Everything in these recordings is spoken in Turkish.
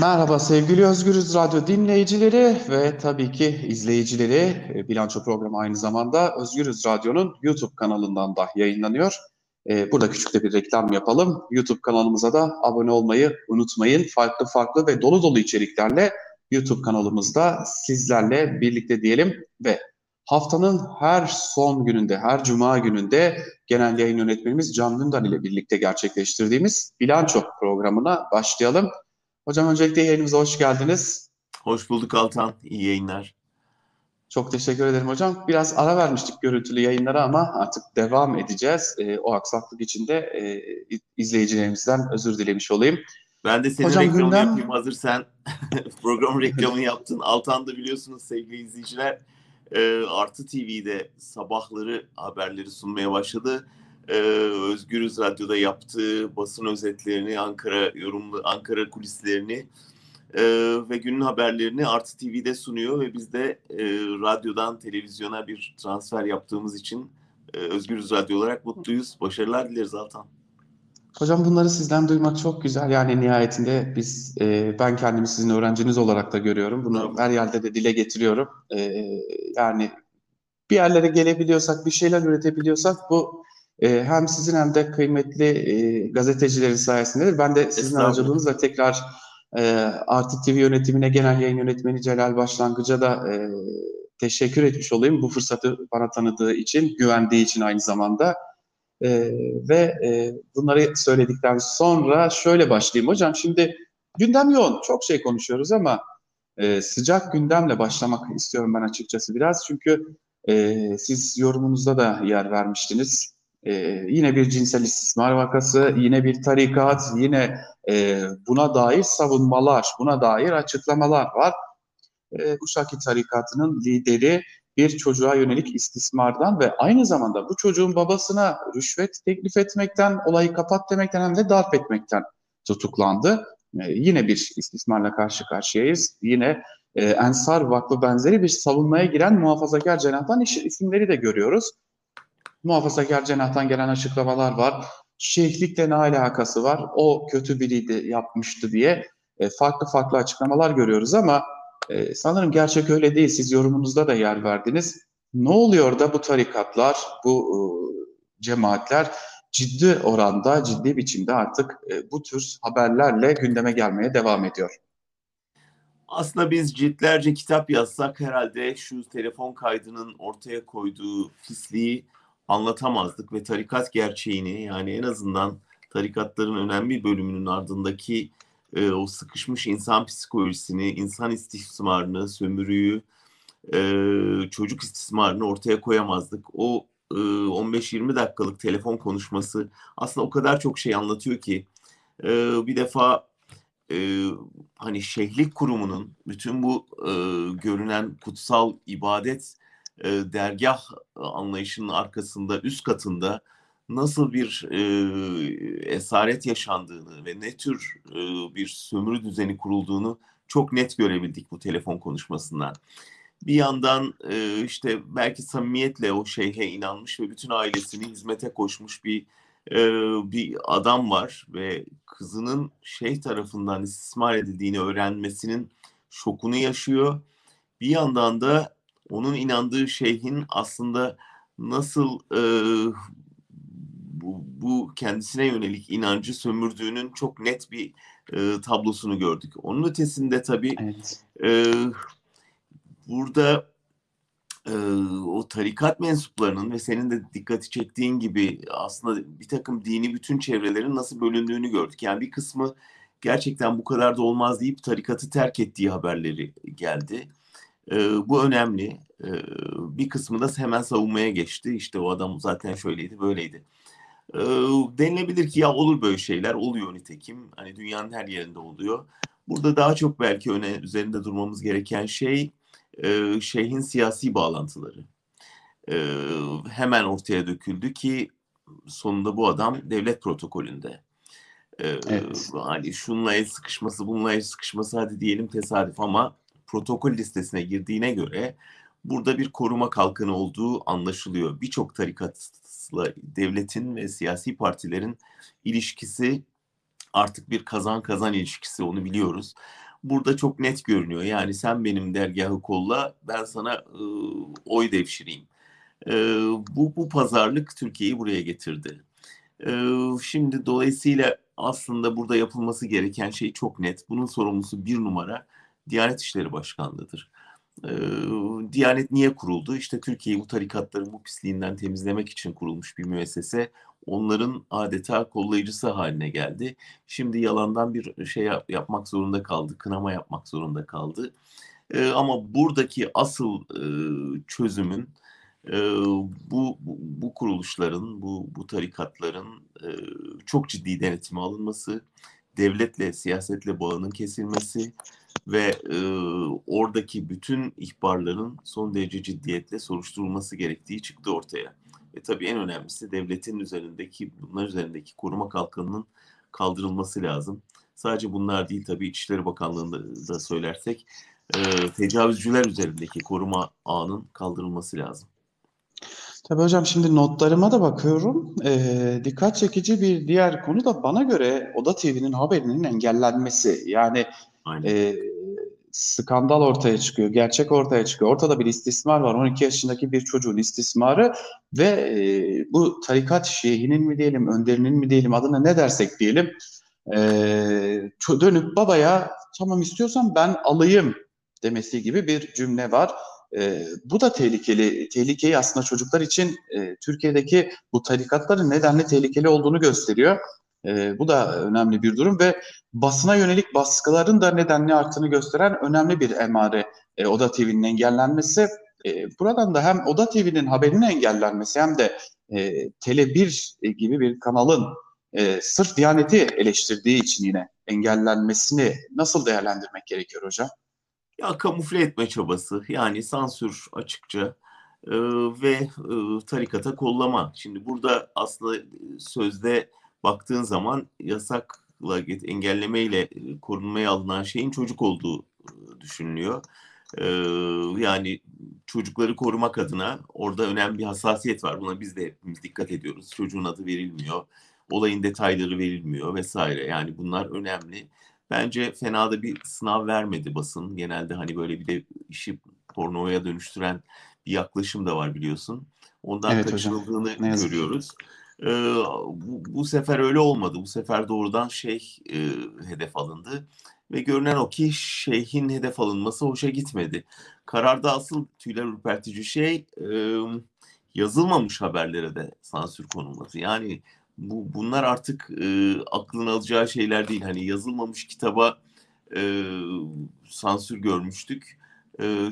Merhaba sevgili Özgürüz Radyo dinleyicileri ve tabii ki izleyicileri. E, Bilanço programı aynı zamanda Özgürüz Radyo'nun YouTube kanalından da yayınlanıyor. E, burada küçük de bir reklam yapalım. YouTube kanalımıza da abone olmayı unutmayın. Farklı farklı ve dolu dolu içeriklerle YouTube kanalımızda sizlerle birlikte diyelim ve haftanın her son gününde, her cuma gününde genel yayın yönetmenimiz Can Dündar ile birlikte gerçekleştirdiğimiz Bilanço programına başlayalım. Hocam öncelikle yayınımıza hoş geldiniz. Hoş bulduk Altan. İyi yayınlar. Çok teşekkür ederim hocam. Biraz ara vermiştik görüntülü yayınlara ama artık devam edeceğiz. E, o aksaklık için de e, izleyicilerimizden özür dilemiş olayım. Ben de senin hocam, reklamını gündem... yapayım. Hazır sen program reklamını yaptın. Altan da biliyorsunuz sevgili izleyiciler e, Artı TV'de sabahları haberleri sunmaya başladı e, Özgürüz Radyo'da yaptığı basın özetlerini, Ankara yorumlu Ankara kulislerini e, ve günün haberlerini Artı TV'de sunuyor ve biz de e, radyodan televizyona bir transfer yaptığımız için e, Özgürüz Radyo olarak mutluyuz. Başarılar dileriz Altan. Hocam bunları sizden duymak çok güzel. Yani nihayetinde biz, e, ben kendimi sizin öğrenciniz olarak da görüyorum. Bunu her yerde de dile getiriyorum. E, yani bir yerlere gelebiliyorsak, bir şeyler üretebiliyorsak bu e, hem sizin hem de kıymetli e, gazetecilerin sayesindedir. Ben de sizin aracılığınızla tekrar e, Artı TV yönetimine, genel yayın yönetmeni Celal Başlangıç'a da e, teşekkür etmiş olayım. Bu fırsatı bana tanıdığı için, güvendiği için aynı zamanda. E, ve e, bunları söyledikten sonra şöyle başlayayım hocam. Şimdi gündem yoğun, çok şey konuşuyoruz ama e, sıcak gündemle başlamak istiyorum ben açıkçası biraz. Çünkü e, siz yorumunuzda da yer vermiştiniz. Ee, yine bir cinsel istismar vakası, yine bir tarikat, yine e, buna dair savunmalar, buna dair açıklamalar var. E, Uşaki tarikatının lideri bir çocuğa yönelik istismardan ve aynı zamanda bu çocuğun babasına rüşvet teklif etmekten, olayı kapat demekten hem de darp etmekten tutuklandı. E, yine bir istismarla karşı karşıyayız. Yine e, Ensar Vakfı benzeri bir savunmaya giren muhafazakar cenahtan isimleri de görüyoruz muhafazakar cenahtan gelen açıklamalar var. Şeyhlikle ne alakası var? O kötü biriydi, yapmıştı diye e, farklı farklı açıklamalar görüyoruz ama e, sanırım gerçek öyle değil. Siz yorumunuzda da yer verdiniz. Ne oluyor da bu tarikatlar, bu e, cemaatler ciddi oranda, ciddi biçimde artık e, bu tür haberlerle gündeme gelmeye devam ediyor? Aslında biz ciltlerce kitap yazsak herhalde şu telefon kaydının ortaya koyduğu pisliği anlatamazdık ve tarikat gerçeğini yani en azından tarikatların önemli bir bölümünün ardındaki e, o sıkışmış insan psikolojisini, insan istismarını, sömürüyü, e, çocuk istismarını ortaya koyamazdık. O e, 15-20 dakikalık telefon konuşması aslında o kadar çok şey anlatıyor ki e, bir defa e, hani şehlik kurumunun bütün bu e, görünen kutsal ibadet e, dergah anlayışının arkasında üst katında nasıl bir e, esaret yaşandığını ve ne tür e, bir sömürü düzeni kurulduğunu çok net görebildik bu telefon konuşmasından. Bir yandan e, işte belki samimiyetle o şeyhe inanmış ve bütün ailesini hizmete koşmuş bir e, bir adam var ve kızının şeyh tarafından istismar edildiğini öğrenmesinin şokunu yaşıyor. Bir yandan da onun inandığı şeyhin aslında nasıl e, bu, bu kendisine yönelik inancı sömürdüğünün çok net bir e, tablosunu gördük. Onun ötesinde tabii evet. e, burada e, o tarikat mensuplarının ve senin de dikkati çektiğin gibi aslında bir takım dini bütün çevrelerin nasıl bölündüğünü gördük. Yani bir kısmı gerçekten bu kadar da olmaz deyip tarikatı terk ettiği haberleri geldi. E, bu önemli. E, bir kısmı da hemen savunmaya geçti. İşte o adam zaten şöyleydi, böyleydi. E, denilebilir ki ya olur böyle şeyler, oluyor nitekim. Hani dünyanın her yerinde oluyor. Burada daha çok belki öne üzerinde durmamız gereken şey e, şeyhin siyasi bağlantıları. E, hemen ortaya döküldü ki sonunda bu adam devlet protokolünde. Ee, evet. Hani şunla el sıkışması, bununla el sıkışması hadi diyelim tesadüf ama protokol listesine girdiğine göre burada bir koruma kalkanı olduğu anlaşılıyor. Birçok tarikatla devletin ve siyasi partilerin ilişkisi artık bir kazan kazan ilişkisi onu biliyoruz. burada çok net görünüyor. Yani sen benim dergahı kolla, ben sana e, oy devşireyim. E, bu, bu pazarlık Türkiye'yi buraya getirdi. E, şimdi dolayısıyla aslında burada yapılması gereken şey çok net. Bunun sorumlusu bir numara Diyanet İşleri Başkanlığı'dır. E, Diyanet niye kuruldu? İşte Türkiye'yi bu tarikatların bu pisliğinden temizlemek için kurulmuş bir müessese onların adeta kollayıcısı haline geldi. Şimdi yalandan bir şey yap, yapmak zorunda kaldı, kınama yapmak zorunda kaldı. E, ama buradaki asıl e, çözümün e, bu, bu bu kuruluşların, bu bu tarikatların e, çok ciddi denetime alınması, devletle, siyasetle bağının kesilmesi ve e, oradaki bütün ihbarların son derece ciddiyetle soruşturulması gerektiği çıktı ortaya. Ve tabii en önemlisi devletin üzerindeki, bunlar üzerindeki koruma kalkanının kaldırılması lazım. Sadece bunlar değil tabii İçişleri Bakanlığı'nda da söylersek e, tecavüzcüler üzerindeki koruma ağının kaldırılması lazım. Tabii hocam şimdi notlarıma da bakıyorum. Ee, dikkat çekici bir diğer konu da bana göre Oda TV'nin haberinin engellenmesi. Yani e, skandal ortaya çıkıyor, gerçek ortaya çıkıyor. Ortada bir istismar var. 12 yaşındaki bir çocuğun istismarı ve e, bu tarikat şeyhinin mi diyelim, önderinin mi diyelim, adına ne dersek diyelim. E, dönüp babaya tamam istiyorsan ben alayım demesi gibi bir cümle var. E, bu da tehlikeli. Tehlikeyi aslında çocuklar için e, Türkiye'deki bu tarikatların nedenle tehlikeli olduğunu gösteriyor. E, bu da önemli bir durum ve basına yönelik baskıların da nedenli arttığını gösteren önemli bir emare e, Oda TV'nin engellenmesi. E, buradan da hem Oda TV'nin haberinin engellenmesi hem de e, Tele1 gibi bir kanalın e, sırf Diyanet'i eleştirdiği için yine engellenmesini nasıl değerlendirmek gerekiyor hocam? Ya kamufle etme çabası yani sansür açıkça e, ve e, tarikata kollama. Şimdi burada aslında sözde baktığın zaman yasakla engellemeyle e, korunmaya alınan şeyin çocuk olduğu e, düşünülüyor. E, yani çocukları korumak adına orada önemli bir hassasiyet var. Buna biz de hepimiz dikkat ediyoruz. Çocuğun adı verilmiyor, olayın detayları verilmiyor vesaire. Yani bunlar önemli. Bence fena da bir sınav vermedi basın. Genelde hani böyle bir de işi pornoya dönüştüren bir yaklaşım da var biliyorsun. Ondan evet, kaçırıldığını hocam. görüyoruz. E, bu, bu sefer öyle olmadı. Bu sefer doğrudan şeyh e, hedef alındı. Ve görünen o ki şeyhin hedef alınması hoşa gitmedi. Kararda asıl tüyler ürpertici şey e, yazılmamış haberlere de sansür konulması. Yani bu bunlar artık e, aklın alacağı şeyler değil. Hani yazılmamış kitaba e, sansür görmüştük.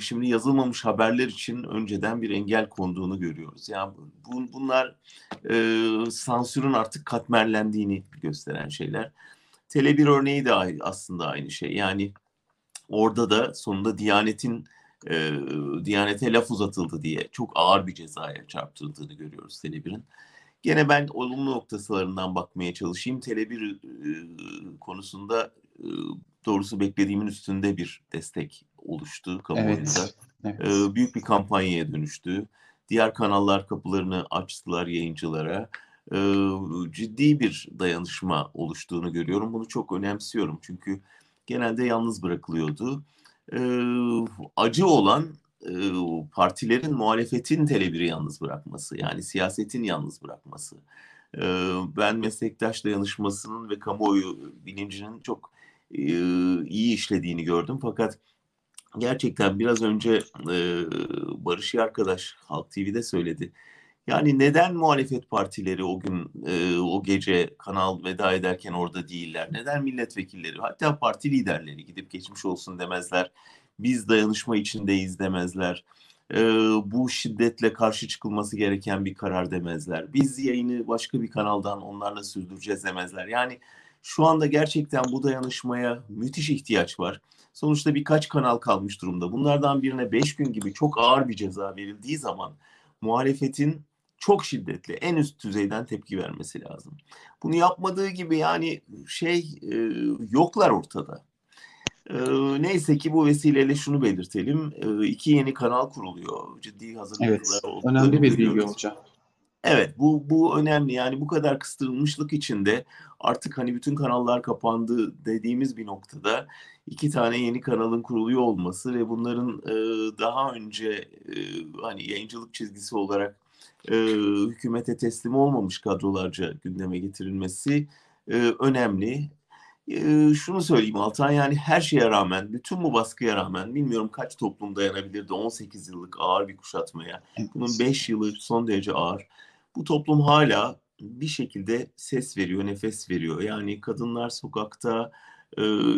Şimdi yazılmamış haberler için önceden bir engel konduğunu görüyoruz. Yani bu, bunlar e, sansürün artık katmerlendiğini gösteren şeyler. Tele bir örneği de aslında aynı şey. Yani orada da sonunda Diyanet'in e, Diyanet'e laf uzatıldı diye çok ağır bir cezaya çarptırıldığını görüyoruz Tele1'in. Gene ben olumlu noktalarından bakmaya çalışayım. Tele1 e, konusunda e, doğrusu beklediğimin üstünde bir destek oluştu kamuoyunda. Evet, evet. Büyük bir kampanyaya dönüştü. Diğer kanallar kapılarını açtılar yayıncılara. Ciddi bir dayanışma oluştuğunu görüyorum. Bunu çok önemsiyorum çünkü genelde yalnız bırakılıyordu. Acı olan partilerin muhalefetin telebiri yalnız bırakması yani siyasetin yalnız bırakması. Ben meslektaş dayanışmasının ve kamuoyu bilincinin çok iyi işlediğini gördüm fakat gerçekten biraz önce e, Barış arkadaş Halk TV'de söyledi. Yani neden muhalefet partileri o gün o gece kanal veda ederken orada değiller? Neden milletvekilleri hatta parti liderleri gidip geçmiş olsun demezler? Biz dayanışma içindeyiz demezler. Bu şiddetle karşı çıkılması gereken bir karar demezler. Biz yayını başka bir kanaldan onlarla sürdüreceğiz demezler. Yani şu anda gerçekten bu dayanışmaya müthiş ihtiyaç var. Sonuçta birkaç kanal kalmış durumda. Bunlardan birine 5 gün gibi çok ağır bir ceza verildiği zaman muhalefetin çok şiddetli, en üst düzeyden tepki vermesi lazım. Bunu yapmadığı gibi yani şey e, yoklar ortada. E, neyse ki bu vesileyle şunu belirtelim. E, iki yeni kanal kuruluyor. Ciddi hazırlıklar evet, önemli bir bilgi hocam. Evet bu bu önemli yani bu kadar kıstırılmışlık içinde artık hani bütün kanallar kapandı dediğimiz bir noktada iki tane yeni kanalın kuruluyor olması ve bunların e, daha önce e, hani yayıncılık çizgisi olarak e, hükümete teslim olmamış kadrolarca gündeme getirilmesi e, önemli. E, şunu söyleyeyim Altan yani her şeye rağmen bütün bu baskıya rağmen bilmiyorum kaç toplum dayanabilirdi 18 yıllık ağır bir kuşatmaya. Bunun 5 yılı son derece ağır. Bu toplum hala bir şekilde ses veriyor, nefes veriyor. Yani kadınlar sokakta,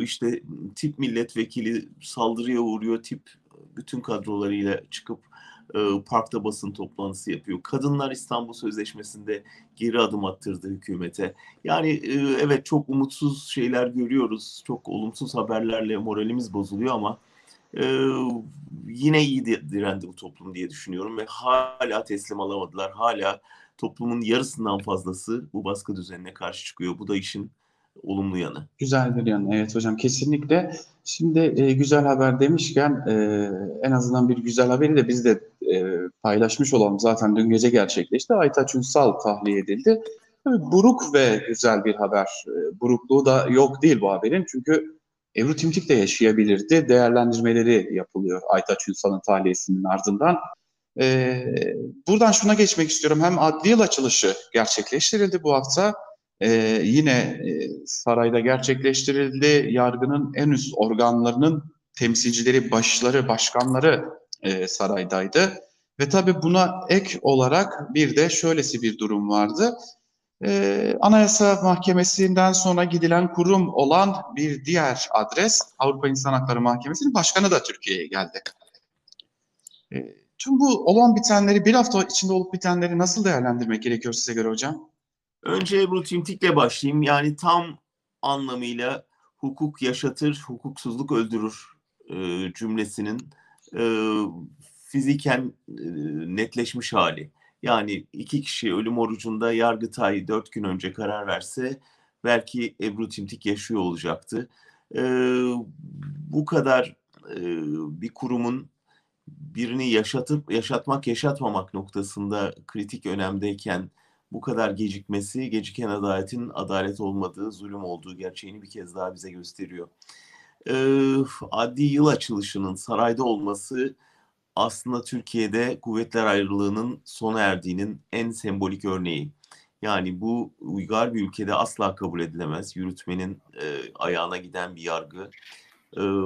işte tip milletvekili saldırıya uğruyor, tip bütün kadrolarıyla çıkıp parkta basın toplantısı yapıyor. Kadınlar İstanbul Sözleşmesi'nde geri adım attırdı hükümete. Yani evet çok umutsuz şeyler görüyoruz. Çok olumsuz haberlerle moralimiz bozuluyor ama yine iyi direndi bu toplum diye düşünüyorum ve hala teslim alamadılar. Hala toplumun yarısından fazlası bu baskı düzenine karşı çıkıyor. Bu da işin olumlu yanı. Güzel bir yanı evet hocam kesinlikle. Şimdi e, güzel haber demişken e, en azından bir güzel haberi de biz de e, paylaşmış olalım. Zaten dün gece gerçekleşti. Aytaç Ünsal tahliye edildi. Buruk ve güzel bir haber. E, burukluğu da yok değil bu haberin. Çünkü Ebru Timtik de yaşayabilirdi. Değerlendirmeleri yapılıyor Aytaç Ünsal'ın tahliyesinin ardından. Ee, buradan şuna geçmek istiyorum. Hem adli yıl açılışı gerçekleştirildi bu hafta. Ee, yine e, sarayda gerçekleştirildi. Yargının en üst organlarının temsilcileri, başları, başkanları e, saraydaydı. Ve tabii buna ek olarak bir de şöylesi bir durum vardı. Ee, Anayasa Mahkemesi'nden sonra gidilen kurum olan bir diğer adres Avrupa İnsan Hakları Mahkemesi'nin başkanı da Türkiye'ye geldi. Ee, tüm bu olan bitenleri bir hafta içinde olup bitenleri nasıl değerlendirmek gerekiyor size göre hocam? Önce Ebru Timtik'le başlayayım. Yani tam anlamıyla hukuk yaşatır, hukuksuzluk öldürür e, cümlesinin e, fiziken e, netleşmiş hali. Yani iki kişi ölüm orucunda Yargıtay dört gün önce karar verse belki Ebru Timtik yaşıyor olacaktı. E, bu kadar e, bir kurumun birini yaşatıp yaşatmak yaşatmamak noktasında kritik önemdeyken bu kadar gecikmesi geciken adaletin adalet olmadığı, zulüm olduğu gerçeğini bir kez daha bize gösteriyor. Ee, adli yıl açılışının sarayda olması aslında Türkiye'de kuvvetler ayrılığının sona erdiğinin en sembolik örneği. Yani bu uygar bir ülkede asla kabul edilemez. Yürütmenin e, ayağına giden bir yargı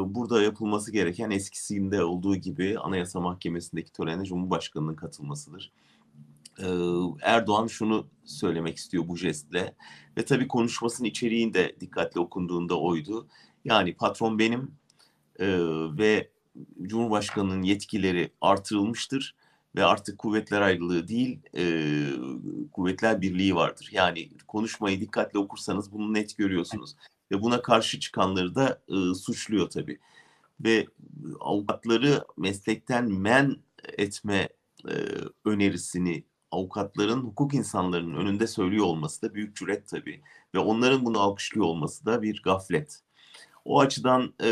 burada yapılması gereken eskisinde olduğu gibi Anayasa Mahkemesi'ndeki törene Cumhurbaşkanı'nın katılmasıdır. Erdoğan şunu söylemek istiyor bu jestle ve tabii konuşmasının içeriğinde dikkatli okunduğunda oydu. Yani patron benim ve Cumhurbaşkanı'nın yetkileri artırılmıştır ve artık kuvvetler ayrılığı değil kuvvetler birliği vardır. Yani konuşmayı dikkatli okursanız bunu net görüyorsunuz ve buna karşı çıkanları da e, suçluyor tabii. Ve avukatları meslekten men etme e, önerisini avukatların hukuk insanlarının önünde söylüyor olması da büyük cüret tabii. Ve onların bunu alkışlıyor olması da bir gaflet. O açıdan e,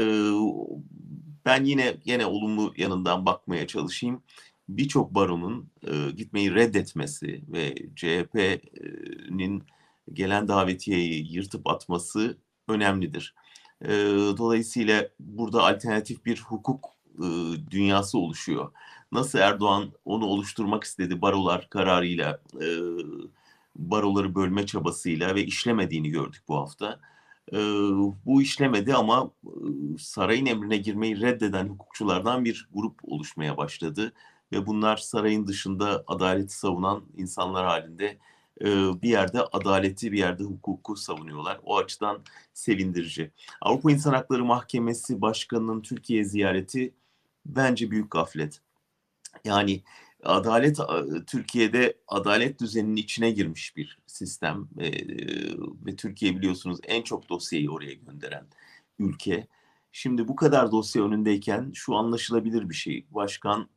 ben yine yine olumlu yanından bakmaya çalışayım. Birçok baronun e, gitmeyi reddetmesi ve CHP'nin gelen davetiyeyi yırtıp atması önemlidir. E, dolayısıyla burada alternatif bir hukuk e, dünyası oluşuyor. Nasıl Erdoğan onu oluşturmak istedi barolar kararıyla, e, baroları bölme çabasıyla ve işlemediğini gördük bu hafta. E, bu işlemedi ama sarayın emrine girmeyi reddeden hukukçulardan bir grup oluşmaya başladı. Ve bunlar sarayın dışında adaleti savunan insanlar halinde bir yerde adaleti, bir yerde hukuku savunuyorlar. O açıdan sevindirici. Avrupa İnsan Hakları Mahkemesi Başkanı'nın Türkiye ziyareti bence büyük gaflet. Yani adalet Türkiye'de adalet düzeninin içine girmiş bir sistem ve Türkiye biliyorsunuz en çok dosyayı oraya gönderen ülke. Şimdi bu kadar dosya önündeyken şu anlaşılabilir bir şey. Başkan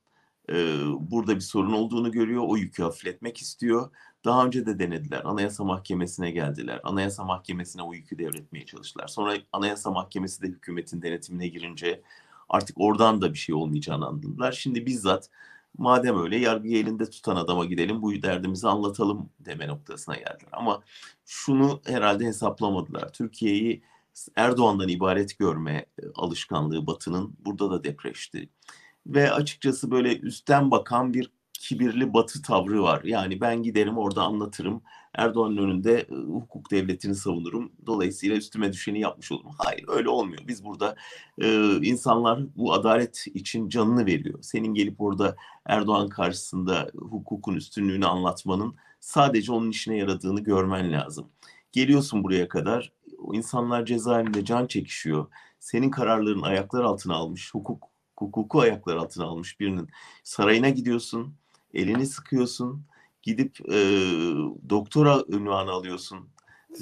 burada bir sorun olduğunu görüyor, o yükü hafifletmek istiyor. Daha önce de denediler. Anayasa Mahkemesi'ne geldiler. Anayasa Mahkemesi'ne o yükü devretmeye çalıştılar. Sonra Anayasa Mahkemesi de hükümetin denetimine girince artık oradan da bir şey olmayacağını anladılar. Şimdi bizzat Madem öyle yargıyı elinde tutan adama gidelim bu derdimizi anlatalım deme noktasına geldiler. Ama şunu herhalde hesaplamadılar. Türkiye'yi Erdoğan'dan ibaret görme e, alışkanlığı Batı'nın burada da depreşti. Ve açıkçası böyle üstten bakan bir kibirli batı tavrı var. Yani ben giderim orada anlatırım. Erdoğan'ın önünde hukuk devletini savunurum. Dolayısıyla üstüme düşeni yapmış olurum. Hayır öyle olmuyor. Biz burada e, insanlar bu adalet için canını veriyor. Senin gelip orada Erdoğan karşısında hukukun üstünlüğünü anlatmanın sadece onun işine yaradığını görmen lazım. Geliyorsun buraya kadar. İnsanlar cezaevinde can çekişiyor. Senin kararların ayaklar altına almış. Hukuk hukuku ayaklar altına almış birinin sarayına gidiyorsun elini sıkıyorsun, gidip e, doktora ünvanı alıyorsun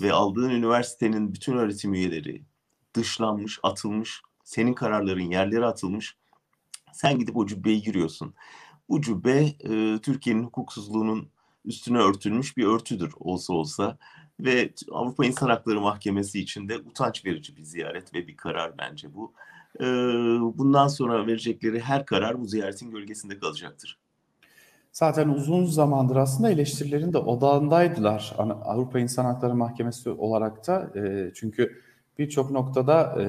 ve aldığın üniversitenin bütün öğretim üyeleri dışlanmış, atılmış, senin kararların yerlere atılmış. Sen gidip o cübbeyi giriyorsun. Bu cübbe e, Türkiye'nin hukuksuzluğunun üstüne örtülmüş bir örtüdür olsa olsa ve Avrupa İnsan Hakları Mahkemesi için de utanç verici bir ziyaret ve bir karar bence bu. Bundan sonra verecekleri her karar bu ziyaretin gölgesinde kalacaktır zaten uzun zamandır aslında eleştirilerin de odağındaydılar Avrupa İnsan Hakları Mahkemesi olarak da e, çünkü birçok noktada e,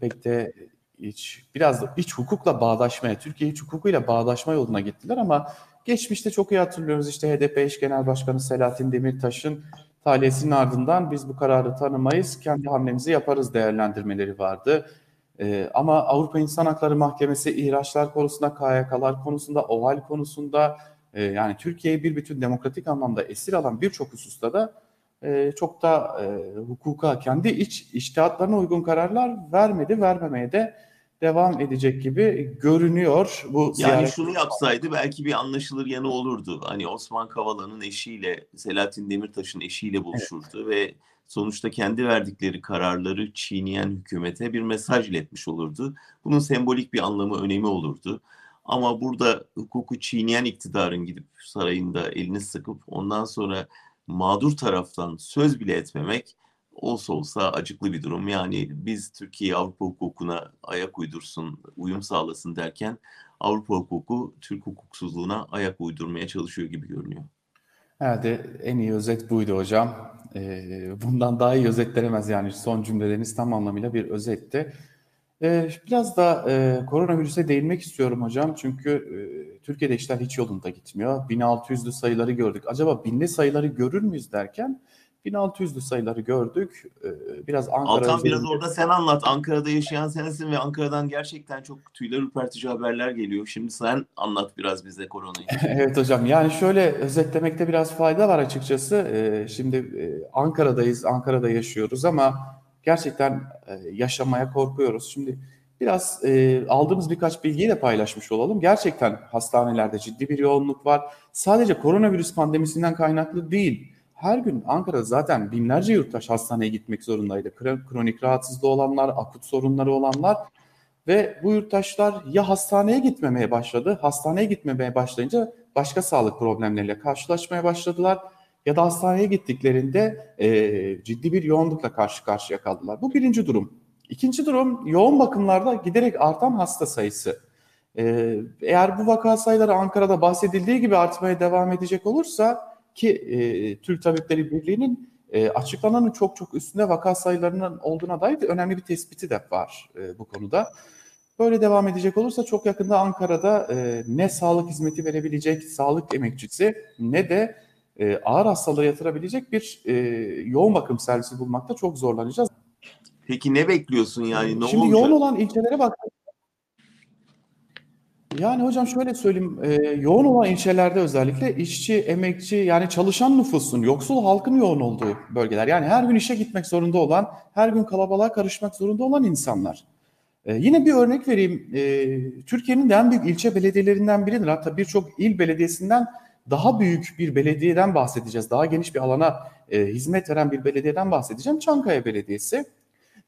pek de iç, biraz da iç hukukla bağdaşmaya, Türkiye iç hukukuyla bağdaşma yoluna gittiler ama geçmişte çok iyi hatırlıyoruz işte HDP eş genel başkanı Selahattin Demirtaş'ın taliyesinin ardından biz bu kararı tanımayız, kendi hamlemizi yaparız değerlendirmeleri vardı. Ee, ama Avrupa İnsan Hakları Mahkemesi ihraçlar konusunda, KYK'lar konusunda, OHAL konusunda, e, yani Türkiye'yi bir bütün demokratik anlamda esir alan birçok hususta da e, çok da e, hukuka, kendi iç iştihatlarına uygun kararlar vermedi, vermemeye de devam edecek gibi görünüyor bu Yani ziyaret. şunu yapsaydı belki bir anlaşılır yanı olurdu. Hani Osman Kavala'nın eşiyle, Selahattin Demirtaş'ın eşiyle buluşurdu evet. ve sonuçta kendi verdikleri kararları çiğneyen hükümete bir mesaj iletmiş olurdu. Bunun sembolik bir anlamı, önemi olurdu. Ama burada hukuku çiğneyen iktidarın gidip sarayında elini sıkıp ondan sonra mağdur taraftan söz bile etmemek olsa olsa acıklı bir durum. Yani biz Türkiye Avrupa hukukuna ayak uydursun, uyum sağlasın derken Avrupa hukuku Türk hukuksuzluğuna ayak uydurmaya çalışıyor gibi görünüyor. Herhalde en iyi özet buydu hocam. Bundan daha iyi özetlenemez yani son cümleleriniz tam anlamıyla bir özetti. Ee, biraz da e, koronavirüse değinmek istiyorum hocam. Çünkü e, Türkiye'de işler hiç yolunda gitmiyor. 1600'lü sayıları gördük. Acaba binli sayıları görür müyüz derken 1600'lü sayıları gördük. Ee, biraz Ankara... Altan üzerinde... biraz orada sen anlat. Ankara'da yaşayan sensin ve Ankara'dan gerçekten çok tüyler ürpertici haberler geliyor. Şimdi sen anlat biraz bize koronayı. evet hocam yani şöyle özetlemekte biraz fayda var açıkçası. Ee, şimdi e, Ankara'dayız, Ankara'da yaşıyoruz ama gerçekten e, yaşamaya korkuyoruz. Şimdi biraz e, aldığımız birkaç bilgiyi de paylaşmış olalım. Gerçekten hastanelerde ciddi bir yoğunluk var. Sadece koronavirüs pandemisinden kaynaklı değil. Her gün Ankara'da zaten binlerce yurttaş hastaneye gitmek zorundaydı. Kronik rahatsızlığı olanlar, akut sorunları olanlar ve bu yurttaşlar ya hastaneye gitmemeye başladı, hastaneye gitmemeye başlayınca başka sağlık problemleriyle karşılaşmaya başladılar ya da hastaneye gittiklerinde e, ciddi bir yoğunlukla karşı karşıya kaldılar. Bu birinci durum. İkinci durum yoğun bakımlarda giderek artan hasta sayısı. E, eğer bu vaka sayıları Ankara'da bahsedildiği gibi artmaya devam edecek olursa ki e, Türk Tabipleri Birliği'nin e, açıklananın çok çok üstünde vaka sayılarının olduğuna dair de önemli bir tespiti de var e, bu konuda. Böyle devam edecek olursa çok yakında Ankara'da e, ne sağlık hizmeti verebilecek sağlık emekçisi ne de e, ağır hastalığı yatırabilecek bir e, yoğun bakım servisi bulmakta çok zorlanacağız. Peki ne bekliyorsun yani? Ne Şimdi olacak? yoğun olan ilçelere bak. Yani hocam şöyle söyleyeyim, e, yoğun olan ilçelerde özellikle işçi, emekçi yani çalışan nüfusun, yoksul halkın yoğun olduğu bölgeler. Yani her gün işe gitmek zorunda olan, her gün kalabalığa karışmak zorunda olan insanlar. E, yine bir örnek vereyim. E, Türkiye'nin de en büyük ilçe belediyelerinden biridir. Hatta birçok il belediyesinden daha büyük bir belediyeden bahsedeceğiz. Daha geniş bir alana e, hizmet veren bir belediyeden bahsedeceğim. Çankaya Belediyesi.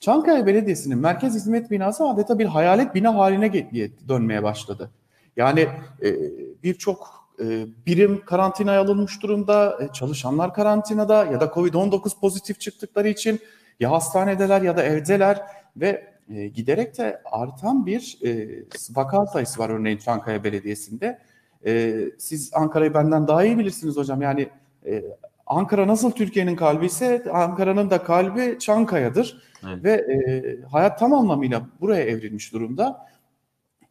Çankaya Belediyesi'nin merkez hizmet binası adeta bir hayalet bina haline dönmeye başladı. Yani e, birçok e, birim karantinaya alınmış durumda, e, çalışanlar karantinada ya da Covid-19 pozitif çıktıkları için ya hastanedeler ya da evdeler ve e, giderek de artan bir e, vaka sayısı var örneğin Çankaya Belediyesi'nde. E, siz Ankara'yı benden daha iyi bilirsiniz hocam. Yani e, Ankara nasıl Türkiye'nin kalbi ise Ankara'nın da kalbi Çankaya'dır. Evet. Ve e, hayat tam anlamıyla buraya evrilmiş durumda.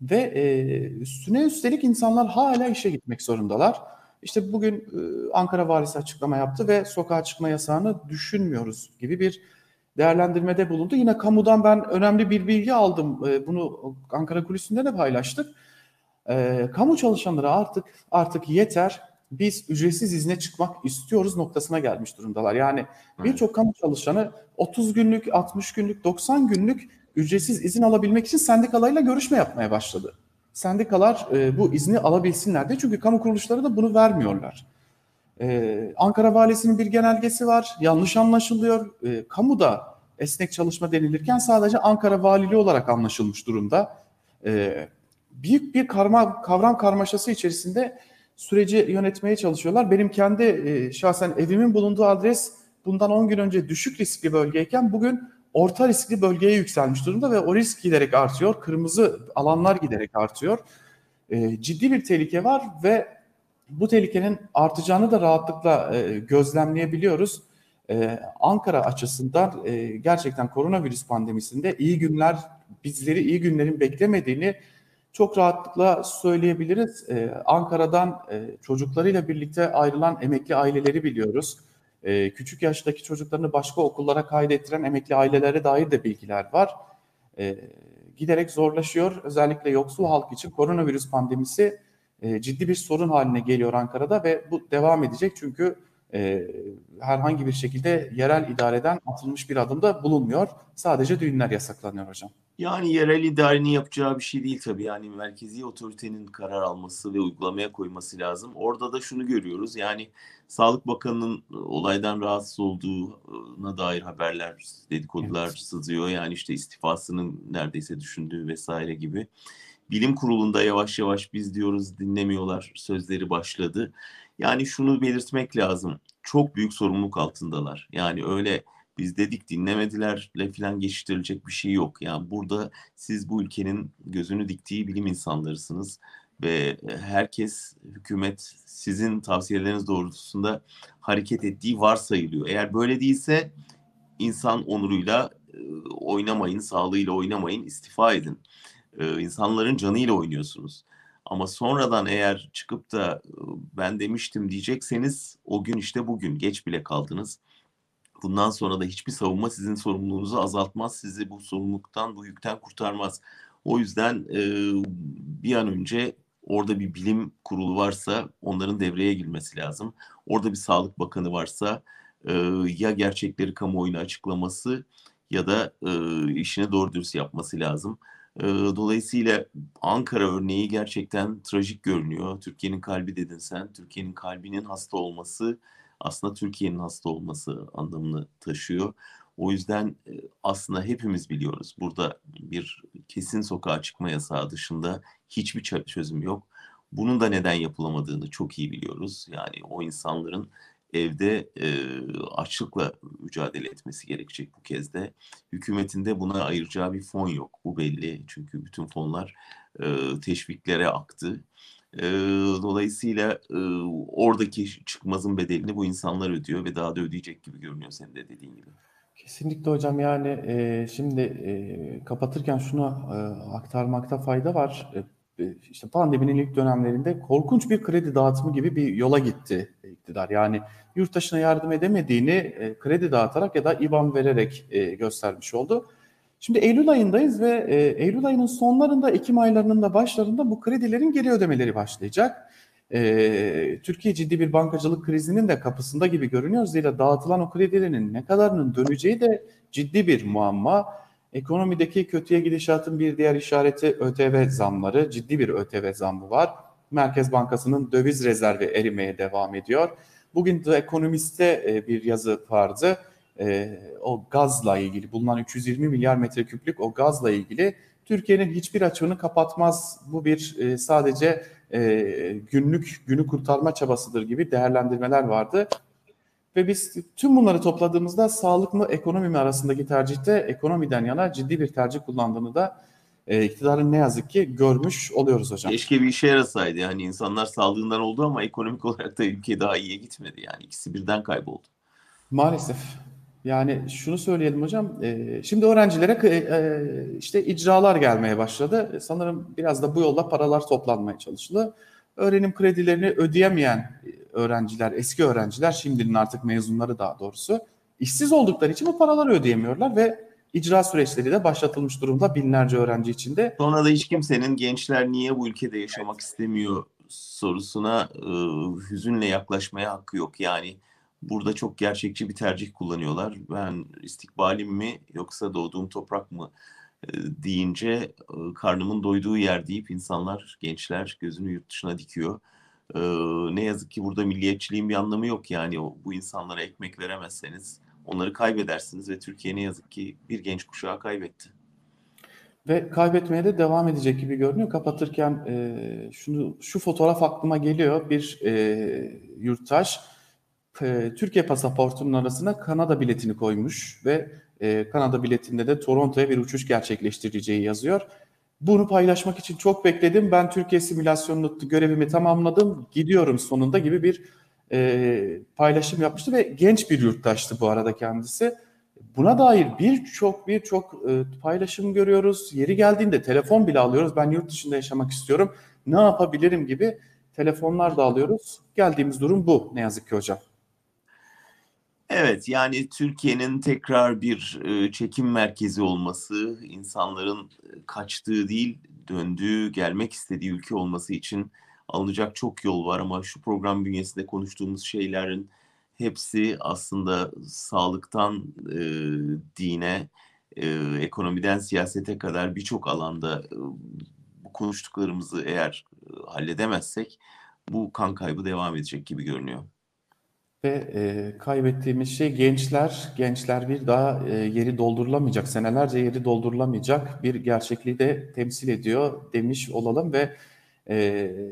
Ve e, üstüne üstelik insanlar hala işe gitmek zorundalar. İşte bugün e, Ankara valisi açıklama yaptı ve sokağa çıkma yasağını düşünmüyoruz gibi bir değerlendirmede bulundu. Yine kamudan ben önemli bir bilgi aldım. E, bunu Ankara Kulisi'nde de paylaştık. E, kamu çalışanları artık artık yeter. Biz ücretsiz izne çıkmak istiyoruz noktasına gelmiş durumdalar. Yani birçok kamu çalışanı 30 günlük, 60 günlük, 90 günlük ücretsiz izin alabilmek için sendikalarıyla görüşme yapmaya başladı. Sendikalar e, bu izni alabilsinler diye çünkü kamu kuruluşları da bunu vermiyorlar. Ee, Ankara Valisi'nin bir genelgesi var. Yanlış anlaşılıyor. Ee, kamuda esnek çalışma denilirken sadece Ankara Valiliği olarak anlaşılmış durumda. Ee, büyük bir karma, kavram karmaşası içerisinde süreci yönetmeye çalışıyorlar. Benim kendi e, şahsen evimin bulunduğu adres bundan 10 gün önce düşük riskli bölgeyken bugün orta riskli bölgeye yükselmiş durumda ve o risk giderek artıyor. Kırmızı alanlar giderek artıyor. E, ciddi bir tehlike var ve bu tehlikenin artacağını da rahatlıkla e, gözlemleyebiliyoruz. E, Ankara açısından e, gerçekten koronavirüs pandemisinde iyi günler, bizleri iyi günlerin beklemediğini çok rahatlıkla söyleyebiliriz. E, Ankara'dan e, çocuklarıyla birlikte ayrılan emekli aileleri biliyoruz. E, küçük yaştaki çocuklarını başka okullara kaydettiren emekli ailelere dair de bilgiler var. E, giderek zorlaşıyor. Özellikle yoksul halk için koronavirüs pandemisi e, ciddi bir sorun haline geliyor Ankara'da ve bu devam edecek çünkü e, herhangi bir şekilde yerel idareden atılmış bir adımda bulunmuyor. Sadece düğünler yasaklanıyor hocam. Yani yerel idarenin yapacağı bir şey değil tabii. Yani merkezi otoritenin karar alması ve uygulamaya koyması lazım. Orada da şunu görüyoruz. Yani Sağlık Bakanı'nın olaydan rahatsız olduğuna dair haberler, dedikodular evet. sızıyor. Yani işte istifasının neredeyse düşündüğü vesaire gibi bilim kurulunda yavaş yavaş biz diyoruz dinlemiyorlar sözleri başladı. Yani şunu belirtmek lazım. Çok büyük sorumluluk altındalar. Yani öyle biz dedik dinlemedilerle falan geçiştirilecek bir şey yok. Yani burada siz bu ülkenin gözünü diktiği bilim insanlarısınız ve herkes hükümet sizin tavsiyeleriniz doğrultusunda hareket ettiği varsayılıyor. Eğer böyle değilse insan onuruyla oynamayın, sağlığıyla oynamayın, istifa edin e, insanların canıyla oynuyorsunuz. Ama sonradan eğer çıkıp da ben demiştim diyecekseniz o gün işte bugün geç bile kaldınız. Bundan sonra da hiçbir savunma sizin sorumluluğunuzu azaltmaz, sizi bu sorumluluktan, bu yükten kurtarmaz. O yüzden e, bir an önce orada bir bilim kurulu varsa onların devreye girmesi lazım. Orada bir sağlık bakanı varsa e, ya gerçekleri kamuoyuna açıklaması ya da e, işini doğru dürüst yapması lazım. Dolayısıyla Ankara örneği gerçekten trajik görünüyor. Türkiye'nin kalbi dedin sen. Türkiye'nin kalbinin hasta olması aslında Türkiye'nin hasta olması anlamını taşıyor. O yüzden aslında hepimiz biliyoruz. Burada bir kesin sokağa çıkma yasağı dışında hiçbir çözüm yok. Bunun da neden yapılamadığını çok iyi biliyoruz. Yani o insanların evde e, açlıkla mücadele etmesi gerekecek bu kez de. Hükümetin de buna ayıracağı bir fon yok. Bu belli çünkü bütün fonlar e, teşviklere aktı. E, dolayısıyla e, oradaki çıkmazın bedelini bu insanlar ödüyor ve daha da ödeyecek gibi görünüyor senin de dediğin gibi. Kesinlikle hocam yani e, şimdi e, kapatırken şunu e, aktarmakta fayda var. E, işte pandeminin ilk dönemlerinde korkunç bir kredi dağıtımı gibi bir yola gitti iktidar. Yani yurt dışına yardım edemediğini e, kredi dağıtarak ya da IBAN vererek e, göstermiş oldu. Şimdi Eylül ayındayız ve Eylül ayının sonlarında, Ekim aylarının da başlarında bu kredilerin geri ödemeleri başlayacak. Türkiye ciddi bir bankacılık krizinin de kapısında gibi görünüyor. Zira dağıtılan o kredilerin ne kadarının döneceği de ciddi bir muamma. Ekonomideki kötüye gidişatın bir diğer işareti ÖTV zamları. Ciddi bir ÖTV zammı var. Merkez Bankası'nın döviz rezervi erimeye devam ediyor. Bugün The Economist'te e, bir yazı vardı. E, o gazla ilgili bulunan 320 milyar metreküplük o gazla ilgili Türkiye'nin hiçbir açığını kapatmaz. Bu bir e, sadece günlük günü kurtarma çabasıdır gibi değerlendirmeler vardı. Ve biz tüm bunları topladığımızda sağlık mı ekonomi mi arasındaki tercihte ekonomiden yana ciddi bir tercih kullandığını da e, iktidarın ne yazık ki görmüş oluyoruz hocam. Keşke bir işe yarasaydı. Yani insanlar sağlığından oldu ama ekonomik olarak da ülke daha iyiye gitmedi. Yani ikisi birden kayboldu. Maalesef. Yani şunu söyleyelim hocam. E, şimdi öğrencilere e, e, işte icralar gelmeye başladı. Sanırım biraz da bu yolla paralar toplanmaya çalışıldı. Öğrenim kredilerini ödeyemeyen öğrenciler, eski öğrenciler, şimdinin artık mezunları daha doğrusu işsiz oldukları için bu paraları ödeyemiyorlar ve icra süreçleri de başlatılmış durumda binlerce öğrenci içinde. Sonra da hiç kimsenin gençler niye bu ülkede yaşamak istemiyor sorusuna e, hüzünle yaklaşmaya hakkı yok. Yani burada çok gerçekçi bir tercih kullanıyorlar. Ben istikbalim mi yoksa doğduğum toprak mı e, deyince e, karnımın doyduğu yer deyip insanlar, gençler gözünü yurt dışına dikiyor. E, ne yazık ki burada milliyetçiliğin bir anlamı yok. Yani bu insanlara ekmek veremezseniz onları kaybedersiniz ve Türkiye ne yazık ki bir genç kuşağı kaybetti. Ve kaybetmeye de devam edecek gibi görünüyor. Kapatırken e, şunu şu fotoğraf aklıma geliyor. Bir e, yurttaş e, Türkiye pasaportunun arasına Kanada biletini koymuş ve e, Kanada biletinde de Toronto'ya bir uçuş gerçekleştireceği yazıyor. Bunu paylaşmak için çok bekledim. Ben Türkiye simülasyonunu görevimi tamamladım. Gidiyorum sonunda gibi bir e, paylaşım yapmıştı ve genç bir yurttaştı bu arada kendisi. Buna dair birçok birçok e, paylaşım görüyoruz. Yeri geldiğinde telefon bile alıyoruz. Ben yurt dışında yaşamak istiyorum. Ne yapabilirim gibi telefonlar da alıyoruz. Geldiğimiz durum bu ne yazık ki hocam. Evet yani Türkiye'nin tekrar bir e, çekim merkezi olması, insanların kaçtığı değil döndüğü, gelmek istediği ülke olması için alınacak çok yol var ama şu program bünyesinde konuştuğumuz şeylerin hepsi aslında sağlıktan e, dine, e, ekonomiden siyasete kadar birçok alanda e, bu konuştuklarımızı eğer e, halledemezsek bu kan kaybı devam edecek gibi görünüyor. Ve e, kaybettiğimiz şey gençler, gençler bir daha e, yeri doldurulamayacak, senelerce yeri doldurulamayacak bir gerçekliği de temsil ediyor demiş olalım ve e,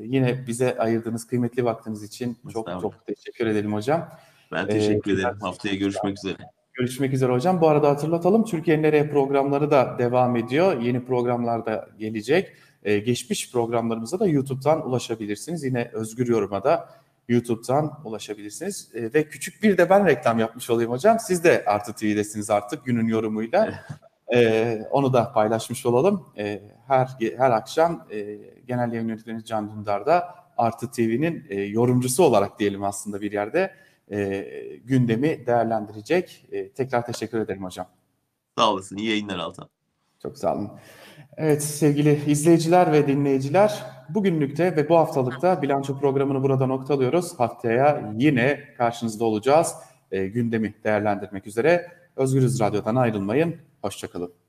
yine bize ayırdığınız kıymetli vaktiniz için çok çok teşekkür edelim hocam. Ben teşekkür ee, ederim. Haftaya görüşmek üzere. Görüşmek üzere hocam. Bu arada hatırlatalım Türkiye'nin nereye programları da devam ediyor. Yeni programlar da gelecek. Ee, geçmiş programlarımıza da YouTube'dan ulaşabilirsiniz. Yine Özgür Yorum'a da YouTube'dan ulaşabilirsiniz. E, ve küçük bir de ben reklam yapmış olayım hocam. Siz de Artı TV'desiniz artık günün yorumuyla. e, onu da paylaşmış olalım. E, her her akşam e, Genel Yayın Yönetmeni Can Dündar da Artı TV'nin e, yorumcusu olarak diyelim aslında bir yerde e, gündemi değerlendirecek. E, tekrar teşekkür ederim hocam. Sağ olasın. İyi yayınlar Altan. Çok sağ olun. Evet sevgili izleyiciler ve dinleyiciler bugünlükte ve bu haftalıkta bilanço programını burada noktalıyoruz. Haftaya yine karşınızda olacağız. E, gündemi değerlendirmek üzere. Özgürüz Radyo'dan ayrılmayın. Hoşçakalın.